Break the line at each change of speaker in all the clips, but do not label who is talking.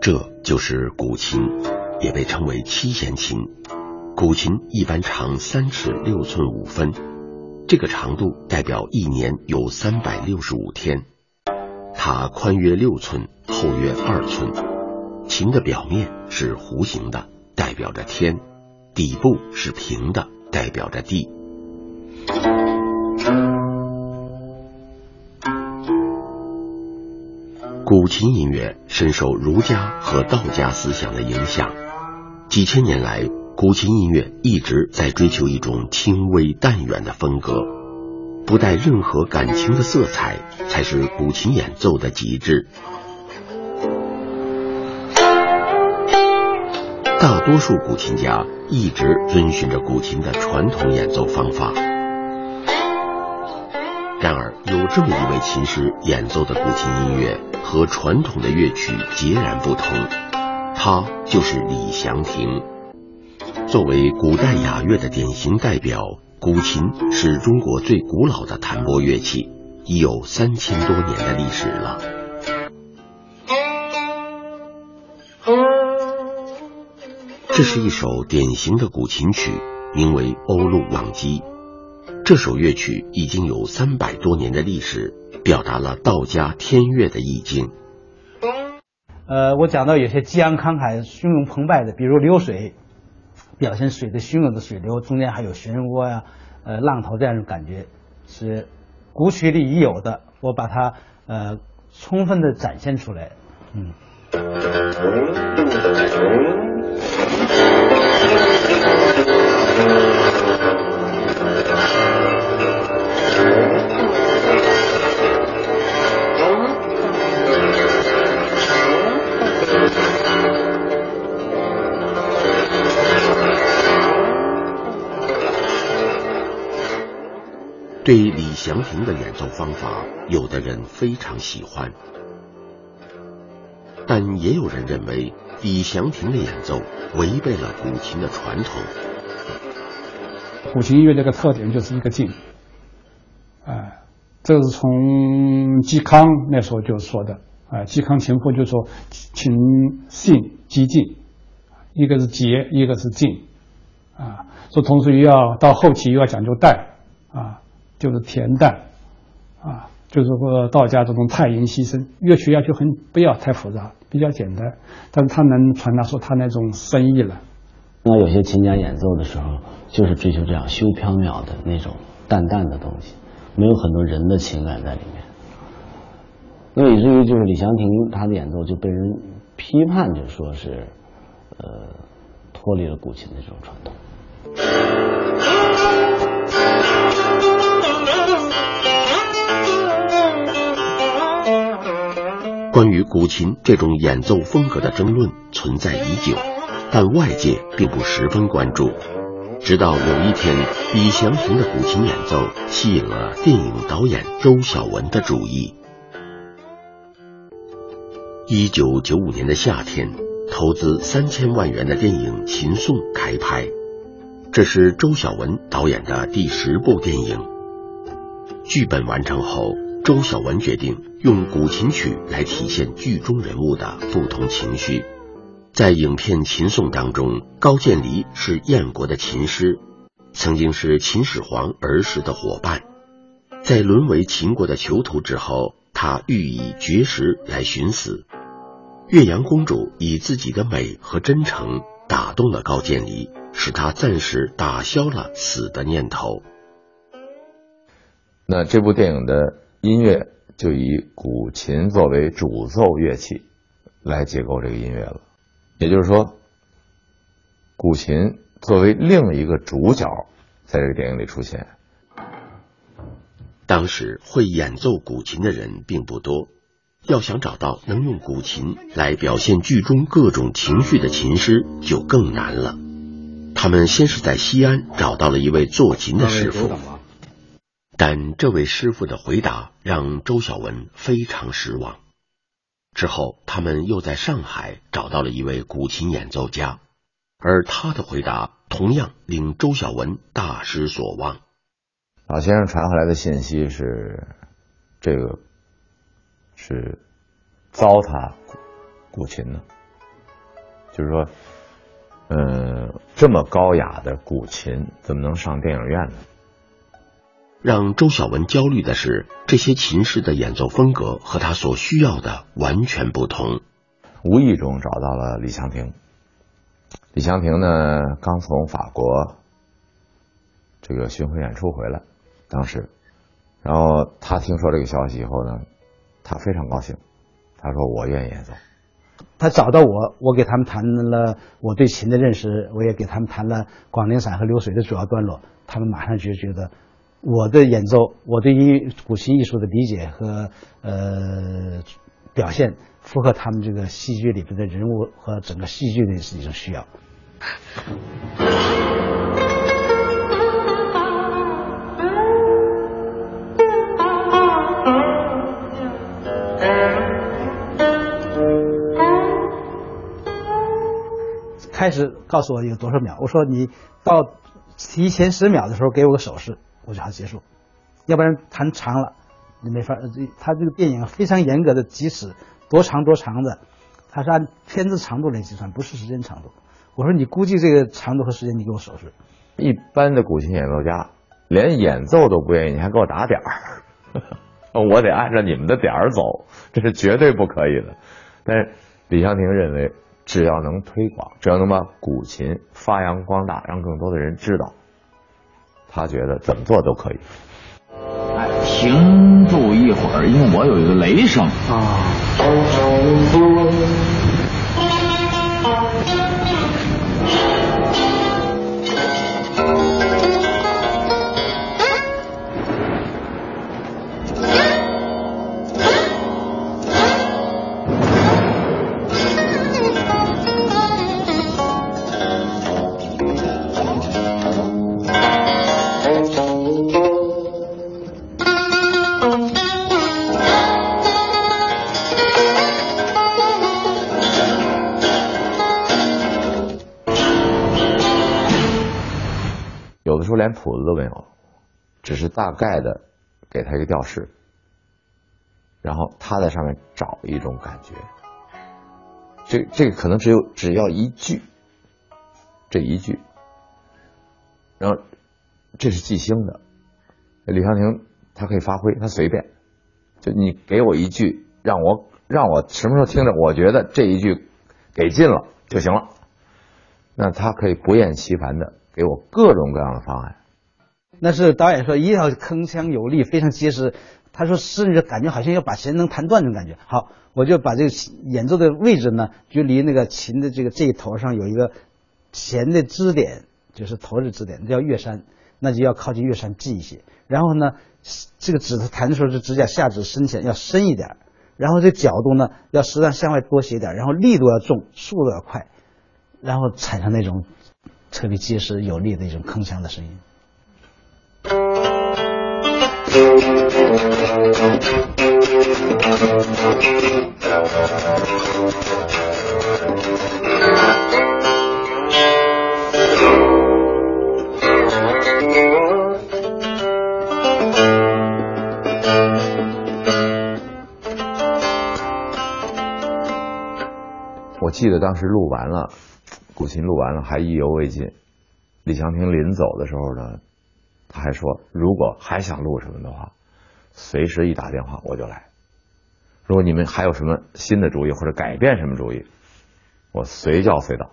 这就是古琴，也被称为七弦琴。古琴一般长三尺六寸五分，这个长度代表一年有三百六十五天。它宽约六寸，厚约二寸。琴的表面是弧形的，代表着天；底部是平的，代表着地。古琴音乐深受儒家和道家思想的影响，几千年来，古琴音乐一直在追求一种轻微淡远的风格，不带任何感情的色彩才是古琴演奏的极致。大多数古琴家一直遵循着古琴的传统演奏方法。然而，有这么一位琴师演奏的古琴音乐和传统的乐曲截然不同，他就是李祥霆。作为古代雅乐的典型代表，古琴是中国最古老的弹拨乐器，已有三千多年的历史了。这是一首典型的古琴曲，名为《欧陆望机》。这首乐曲已经有三百多年的历史，表达了道家天乐的意境。
呃，我讲到有些激昂慷慨、汹涌澎湃的，比如流水，表现水的汹涌的水流，中间还有漩涡呀、呃浪头这样一种感觉，是古曲里已有的，我把它呃充分的展现出来。嗯。
对李祥霆的演奏方法，有的人非常喜欢，但也有人认为李祥霆的演奏违背了古琴的传统。
古琴音乐这个特点就是一个静，啊，这是从嵇康那时候就说的，啊，嵇康琴谱就说琴性激静，一个是节，一个是静，啊，说同时又要到后期又要讲究淡，啊。就是恬淡，啊，就是说道家这种太阴牺牲，乐曲要求很不要太复杂，比较简单，但是他能传达出他那种深意来。
那有些琴家演奏的时候，就是追求这样修飘渺的那种淡淡的东西，没有很多人的情感在里面。那以至于就是李祥霆他的演奏就被人批判，就说是，呃，脱离了古琴的这种传统。
关于古琴这种演奏风格的争论存在已久，但外界并不十分关注。直到有一天，李祥霆的古琴演奏吸引了电影导演周晓文的注意。一九九五年的夏天，投资三千万元的电影《秦颂》开拍，这是周晓文导演的第十部电影。剧本完成后。周晓文决定用古琴曲来体现剧中人物的不同情绪。在影片《秦颂》当中，高渐离是燕国的琴师，曾经是秦始皇儿时的伙伴。在沦为秦国的囚徒之后，他欲以绝食来寻死。岳阳公主以自己的美和真诚打动了高渐离，使他暂时打消了死的念头。
那这部电影的。音乐就以古琴作为主奏乐器来结构这个音乐了，也就是说，古琴作为另一个主角，在这个电影里出现。
当时会演奏古琴的人并不多，要想找到能用古琴来表现剧中各种情绪的琴师就更难了。他们先是在西安找到了一位做琴的师傅。但这位师傅的回答让周晓文非常失望。之后，他们又在上海找到了一位古琴演奏家，而他的回答同样令周晓文大失所望。
老先生传回来的信息是，这个是糟蹋古琴的，就是说，呃，这么高雅的古琴怎么能上电影院呢？
让周晓文焦虑的是，这些琴师的演奏风格和他所需要的完全不同。
无意中找到了李香婷。李香婷呢，刚从法国这个巡回演出回来，当时，然后他听说这个消息以后呢，他非常高兴，他说：“我愿意演奏。”
他找到我，我给他们谈了我对琴的认识，我也给他们谈了广陵散和流水的主要段落，他们马上就觉得我的演奏，我对音古琴艺术的理解和呃表现，符合他们这个戏剧里边的人物和整个戏剧的一种需要。开始告诉我有多少秒，我说你到提前十秒的时候给我个手势，我就好结束，要不然弹长了你没法。他这个电影非常严格的即使，多长多长的，他是按片子长度来计算，不是时间长度。我说你估计这个长度和时间，你给我手势。
一般的古琴演奏家连演奏都不愿意，你还给我打点儿，我得按照你们的点儿走，这是绝对不可以的。但是李湘婷认为。只要能推广，只要能把古琴发扬光大，让更多的人知道，他觉得怎么做都可以。
哎，停住一会儿，因为我有一个雷声啊。
连谱子都没有，只是大概的给他一个调式，然后他在上面找一种感觉。这这个可能只有只要一句，这一句，然后这是即兴的。李香婷她可以发挥，她随便，就你给我一句，让我让我什么时候听着，我觉得这一句给劲了就行了。那他可以不厌其烦的。给我各种各样的方案，
那是导演说一定要铿锵有力，非常结实。他说甚至感觉好像要把弦能弹断那种感觉。好，我就把这个演奏的位置呢，就离那个琴的这个这一头上有一个弦的支点，就是头的支点，叫月山，那就要靠近月山近一些。然后呢，这个指头弹的时候，是指甲下指深浅要深一点，然后这角度呢要适当向外多斜点，然后力度要重，速度要快，然后产生那种。特别结实有力的一种铿锵的声音。
我记得当时录完了。古琴录完了，还意犹未尽。李祥平临走的时候呢，他还说：“如果还想录什么的话，随时一打电话我就来。如果你们还有什么新的主意或者改变什么主意，我随叫随到。”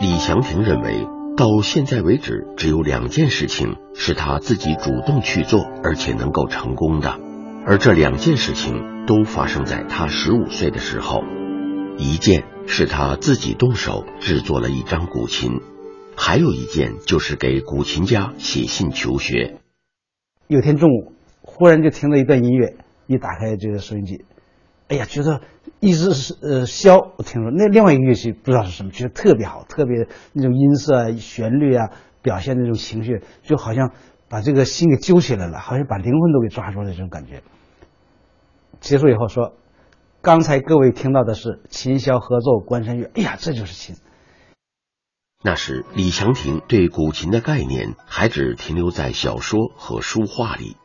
李祥平认为，到现在为止，只有两件事情是他自己主动去做，而且能够成功的，而这两件事情都发生在他十五岁的时候。一件是他自己动手制作了一张古琴，还有一件就是给古琴家写信求学。
有天中午，忽然就听到一段音乐，一打开这个收音机，哎呀，觉得一直是呃箫，我听说那另外一个乐器不知道是什么，觉得特别好，特别那种音色啊、旋律啊，表现那种情绪，就好像把这个心给揪起来了，好像把灵魂都给抓住了这种感觉。结束以后说。刚才各位听到的是琴箫合奏关山月，哎呀，这就是琴。
那时李祥霆对古琴的概念还只停留在小说和书画里，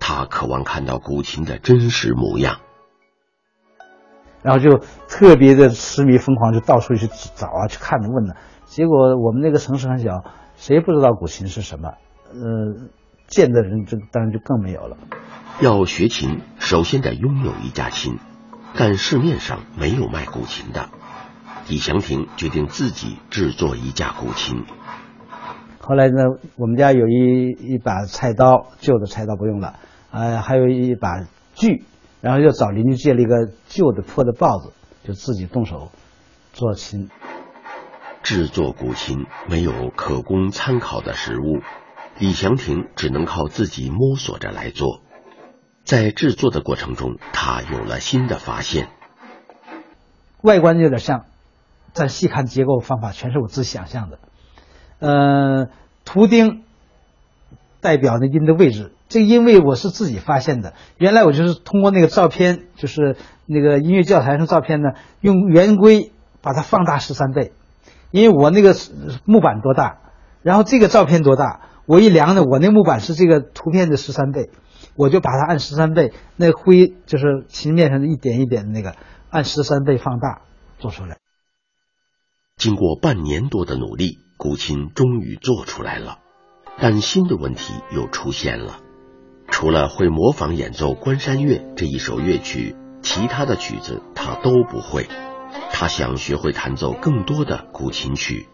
他渴望看到古琴的真实模样。
然后就特别的痴迷疯狂，就到处去找啊，去看问呢。结果我们那个城市很小，谁不知道古琴是什么？呃，见的人就当然就更没有了。
要学琴，首先得拥有一架琴，但市面上没有卖古琴的。李祥霆决定自己制作一架古琴。
后来呢，我们家有一一把菜刀，旧的菜刀不用了，呃，还有一把锯，然后又找邻居借了一个旧的破的刨子，就自己动手做琴。
制作古琴没有可供参考的实物，李祥霆只能靠自己摸索着来做。在制作的过程中，他有了新的发现。
外观有点像。再细看结构方法，全是我自己想象的。呃，图钉代表那音的位置，这个音位我是自己发现的。原来我就是通过那个照片，就是那个音乐教材上照片呢，用圆规把它放大十三倍，因为我那个木板多大，然后这个照片多大，我一量呢，我那木板是这个图片的十三倍，我就把它按十三倍，那灰就是琴面上的一点一点的那个，按十三倍放大做出来。
经过半年多的努力，古琴终于做出来了。但新的问题又出现了：除了会模仿演奏《关山月》这一首乐曲，其他的曲子他都不会。他想学会弹奏更多的古琴曲。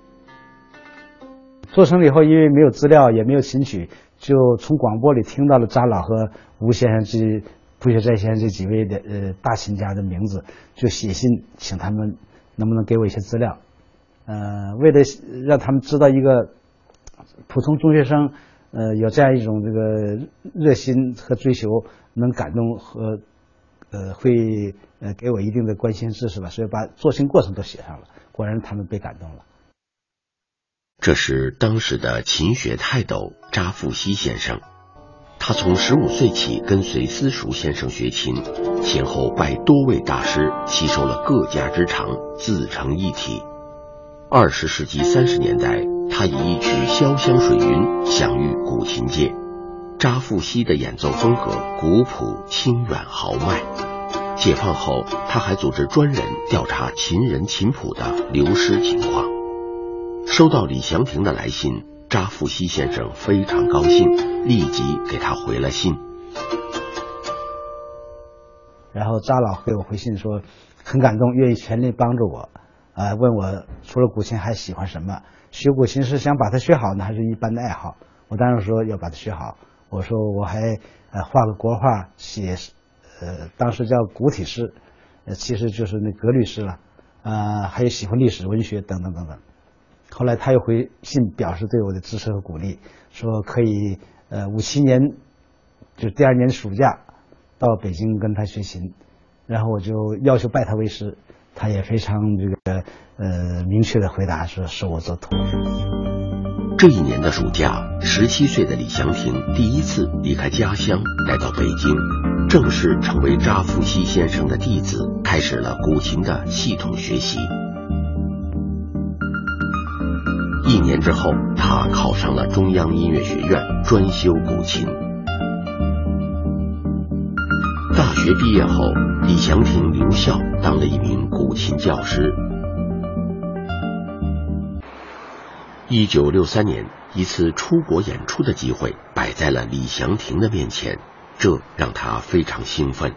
做成了以后，因为没有资料，也没有琴曲，就从广播里听到了扎老和吴先生这卜学斋先生这几位的呃大琴家的名字，就写信请他们能不能给我一些资料。呃，为了让他们知道一个普通中学生，呃，有这样一种这个热心和追求，能感动和呃会呃给我一定的关心支持吧，所以把做琴过程都写上了。果然，他们被感动了。
这是当时的琴学泰斗扎富西先生，他从十五岁起跟随私塾先生学琴，先后拜多位大师，吸收了各家之长，自成一体。二十世纪三十年代，他以一曲《潇湘水云》享誉古琴界。扎富西的演奏风格古朴、清远、豪迈。解放后，他还组织专人调查琴人琴谱的流失情况。收到李祥霆的来信，扎富西先生非常高兴，立即给他回了信。
然后扎老给我回信说，很感动，愿意全力帮助我。啊，问我除了古琴还喜欢什么？学古琴是想把它学好呢，还是一般的爱好？我当时说要把它学好。我说我还呃画个国画，写呃当时叫古体诗，呃其实就是那格律诗了。啊，还有喜欢历史文学等等等等。后来他又回信表示对我的支持和鼓励，说可以呃五七年就第二年暑假到北京跟他学琴，然后我就要求拜他为师。他也非常这个呃明确的回答说是我做徒。
这一年的暑假，十七岁的李祥霆第一次离开家乡来到北京，正式成为扎富西先生的弟子，开始了古琴的系统学习。一年之后，他考上了中央音乐学院，专修古琴。学毕业后，李祥霆留校当了一名古琴教师。一九六三年，一次出国演出的机会摆在了李祥霆的面前，这让他非常兴奋。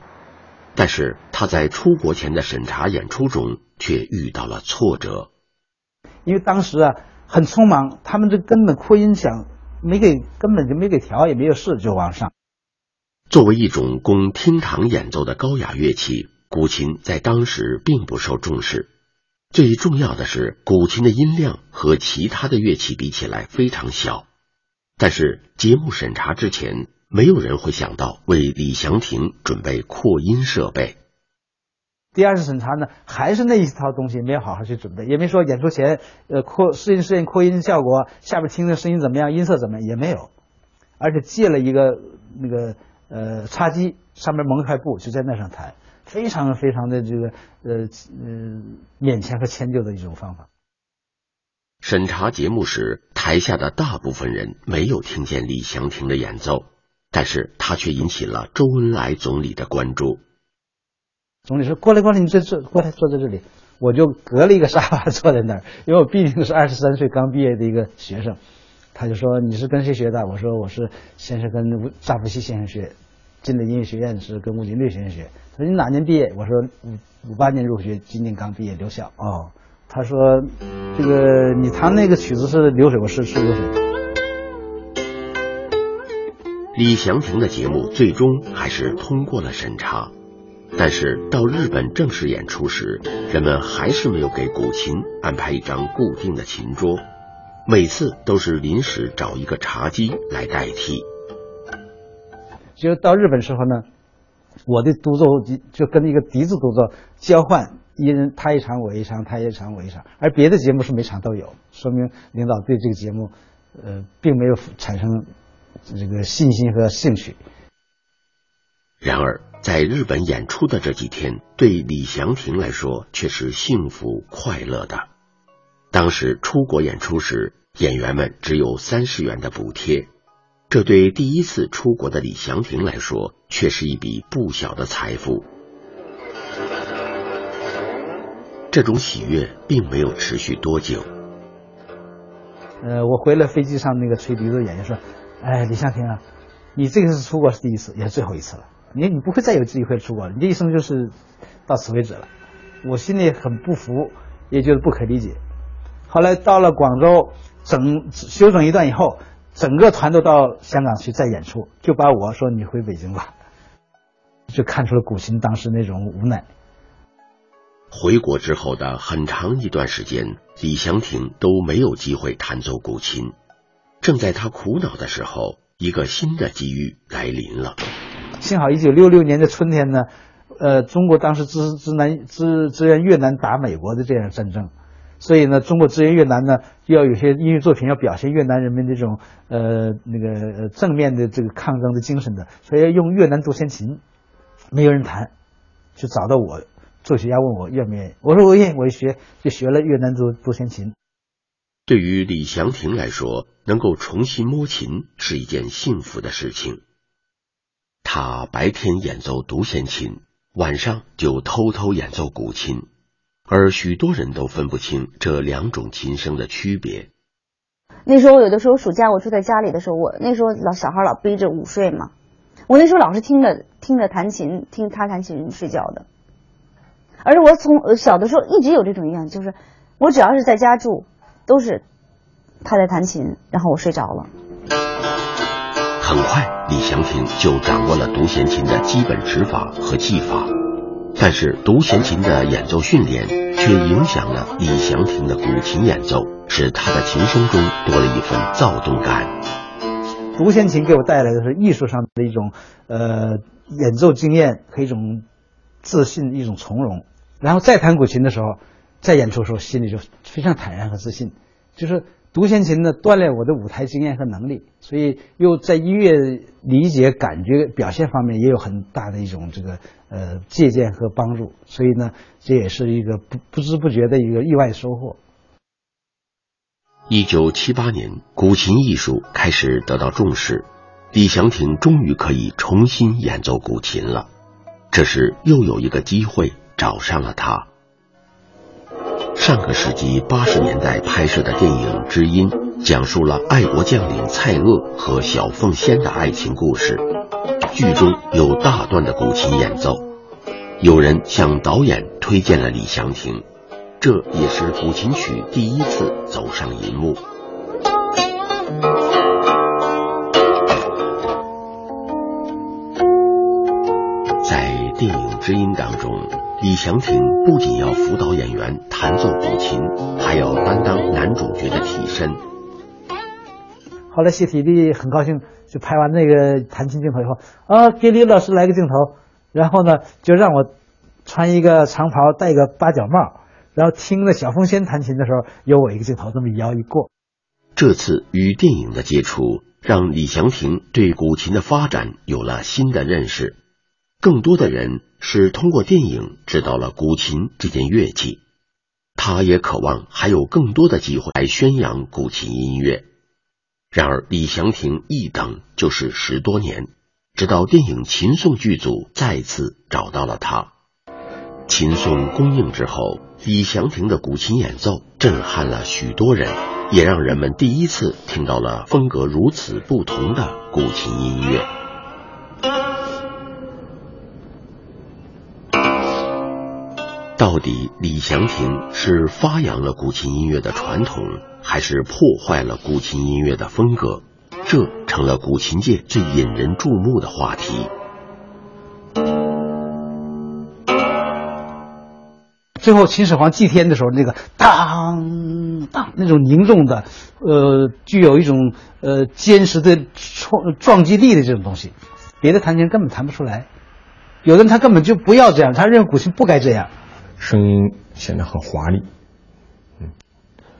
但是他在出国前的审查演出中却遇到了挫折，
因为当时啊很匆忙，他们这根本扩音响没给，根本就没给调，也没有试就往上。
作为一种供厅堂演奏的高雅乐器，古琴在当时并不受重视。最重要的是，古琴的音量和其他的乐器比起来非常小。但是节目审查之前，没有人会想到为李祥霆准备扩音设备。
第二次审查呢，还是那一套东西，没有好好去准备，也没说演出前呃扩适应适应扩音效果，下边听的声音怎么样，音色怎么样也没有，而且借了一个那个。呃，茶几上面蒙块布，就在那上弹，非常非常的这个呃呃勉强和迁就的一种方法。
审查节目时，台下的大部分人没有听见李祥霆的演奏，但是他却引起了周恩来总理的关注。
总理说：“过来，过来，你这坐过来，坐在这里。”我就隔了一个沙发坐在那儿，因为我毕竟是二十三岁刚毕业的一个学生。他就说：“你是跟谁学的？”我说：“我是先是跟扎夫西先生学，进了音乐学院是跟吴金略先生学。”他说：“你哪年毕业？”我说：“五五八年入学，今年刚毕业留校。”哦，他说：“这个你弹那个曲子是流水，我是是流水。”
李祥霆的节目最终还是通过了审查。但是到日本正式演出时，人们还是没有给古琴安排一张固定的琴桌，每次都是临时找一个茶几来代替。
就到日本时候呢，我的独奏就跟一个笛子独奏交换，一人他一场我一场，他一场我一场，而别的节目是每场都有，说明领导对这个节目，呃，并没有产生这个信心和兴趣。
然而。在日本演出的这几天，对李祥霆来说却是幸福快乐的。当时出国演出时，演员们只有三十元的补贴，这对第一次出国的李祥霆来说，却是一笔不小的财富。这种喜悦并没有持续多久。
呃，我回来飞机上那个吹笛子的演员说：“哎，李祥霆啊，你这个是出国是第一次，也是最后一次了。”你你不会再有机会出国了，你这一生就是到此为止了。我心里很不服，也觉得不可理解。后来到了广州，整休整一段以后，整个团都到香港去再演出，就把我说你回北京吧，就看出了古琴当时那种无奈。
回国之后的很长一段时间，李祥霆都没有机会弹奏古琴。正在他苦恼的时候，一个新的机遇来临了。
幸好一九六六年的春天呢，呃，中国当时支支南支支援越南打美国的这样战争，所以呢，中国支援越南呢，要有些音乐作品要表现越南人民这种呃那个正面的这个抗争的精神的，所以要用越南独弦琴，没有人弹，就找到我，作曲家问我愿不愿意，我说我愿意，我就学就学了越南独独弦琴。
对于李祥霆来说，能够重新摸琴是一件幸福的事情。他白天演奏独弦琴，晚上就偷偷演奏古琴，而许多人都分不清这两种琴声的区别。
那时候有的时候暑假我住在家里的时候，我那时候老小孩老背着午睡嘛，我那时候老是听着听着弹琴，听他弹琴睡觉的。而且我从小的时候一直有这种印象，就是我只要是在家住，都是他在弹琴，然后我睡着了。
很快，李祥霆就掌握了独弦琴的基本指法和技法，但是独弦琴的演奏训练却影响了李祥霆的古琴演奏，使他的琴声中多了一份躁动感。
独弦琴给我带来的是艺术上的一种呃演奏经验和一种自信、一种从容。然后再弹古琴的时候，在演出的时候心里就非常坦然和自信，就是。独弦琴呢，锻炼我的舞台经验和能力，所以又在音乐理解、感觉、表现方面也有很大的一种这个呃借鉴和帮助。所以呢，这也是一个不不知不觉的一个意外收获。
一九七八年，古琴艺术开始得到重视，李祥霆终于可以重新演奏古琴了。这时，又有一个机会找上了他。上个世纪八十年代拍摄的电影《知音》，讲述了爱国将领蔡锷和小凤仙的爱情故事。剧中有大段的古琴演奏，有人向导演推荐了李祥霆，这也是古琴曲第一次走上银幕。在电影《知音》当中。李祥霆不仅要辅导演员弹奏古琴，还要担当男主角的替身。
后来谢体力很高兴，就拍完那个弹琴镜头以后，啊，给李老师来个镜头，然后呢，就让我穿一个长袍，戴个八角帽，然后听着小凤仙弹琴的时候，有我一个镜头，这么一摇一过。
这次与电影的接触，让李祥霆对古琴的发展有了新的认识。更多的人是通过电影知道了古琴这件乐器，他也渴望还有更多的机会来宣扬古琴音乐。然而，李祥霆一等就是十多年，直到电影《秦颂》剧组再次找到了他。秦颂公映之后，李祥霆的古琴演奏震撼了许多人，也让人们第一次听到了风格如此不同的古琴音乐。到底李祥霆是发扬了古琴音乐的传统，还是破坏了古琴音乐的风格？这成了古琴界最引人注目的话题。
最后，秦始皇祭天的时候，那个当当那种凝重的，呃，具有一种呃坚实的撞撞击力的这种东西，别的弹琴根本弹不出来。有的人他根本就不要这样，他认为古琴不该这样。
声音显得很华丽，嗯，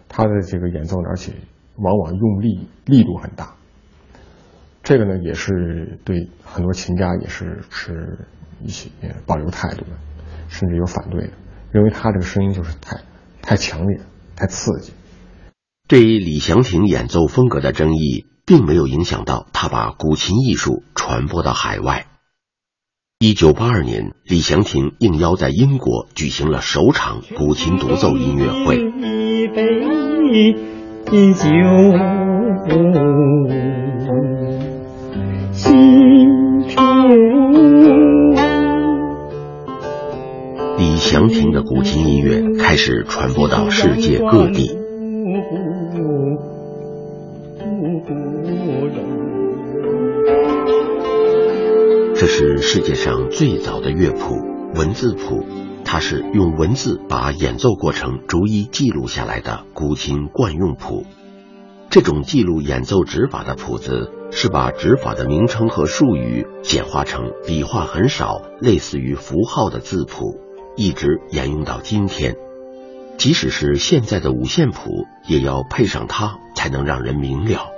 他的这个演奏，而且往往用力力度很大。这个呢，也是对很多琴家也是持一些保留态度的，甚至有反对的。认为他这个声音就是太太强烈、太刺激。
对于李祥霆演奏风格的争议，并没有影响到他把古琴艺术传播到海外。一九八二年，李祥霆应邀在英国举行了首场古琴独奏音乐会。一杯酒，心李祥霆的古琴音乐开始传播到世界各地。这是世界上最早的乐谱——文字谱，它是用文字把演奏过程逐一记录下来的古琴惯用谱。这种记录演奏指法的谱子，是把指法的名称和术语简化成笔画很少、类似于符号的字谱。一直沿用到今天，即使是现在的五线谱，也要配上它才能让人明了。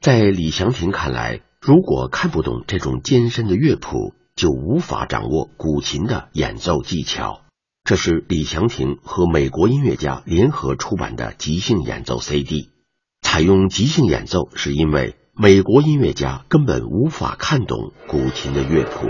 在李祥霆看来，如果看不懂这种艰深的乐谱，就无法掌握古琴的演奏技巧。这是李祥霆和美国音乐家联合出版的即兴演奏 CD。采用即兴演奏，是因为美国音乐家根本无法看懂古琴的乐谱。